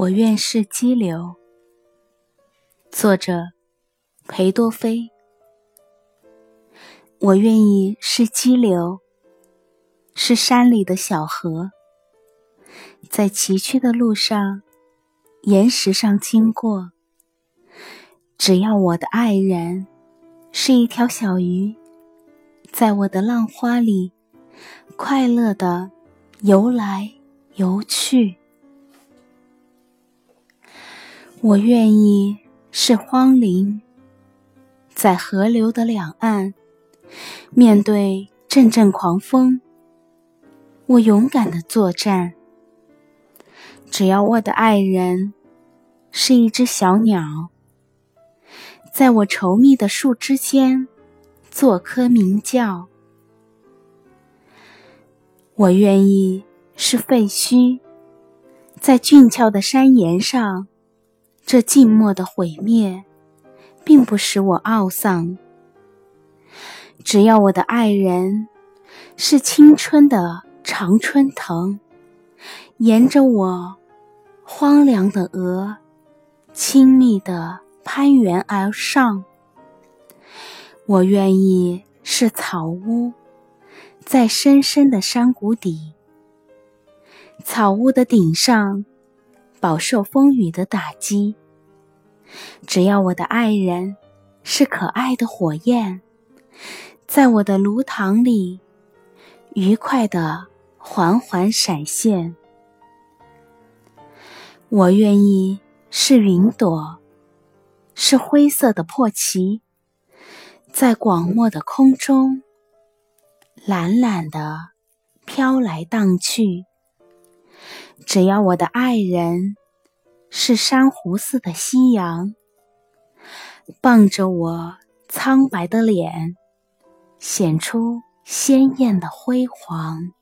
我愿是激流。作者：裴多菲。我愿意是激流，是山里的小河，在崎岖的路上、岩石上经过。只要我的爱人是一条小鱼，在我的浪花里快乐的游来游去。我愿意是荒林，在河流的两岸，面对阵阵狂风，我勇敢的作战。只要我的爱人是一只小鸟，在我稠密的树枝间做棵鸣叫。我愿意是废墟，在俊俏的山岩上。这静默的毁灭，并不使我懊丧。只要我的爱人是青春的常春藤，沿着我荒凉的额，亲密地攀援而上。我愿意是草屋，在深深的山谷底，草屋的顶上。饱受风雨的打击。只要我的爱人是可爱的火焰，在我的炉膛里愉快的缓缓闪现。我愿意是云朵，是灰色的破旗，在广漠的空中懒懒的飘来荡去。只要我的爱人是珊瑚似的夕阳，傍着我苍白的脸，显出鲜艳的辉煌。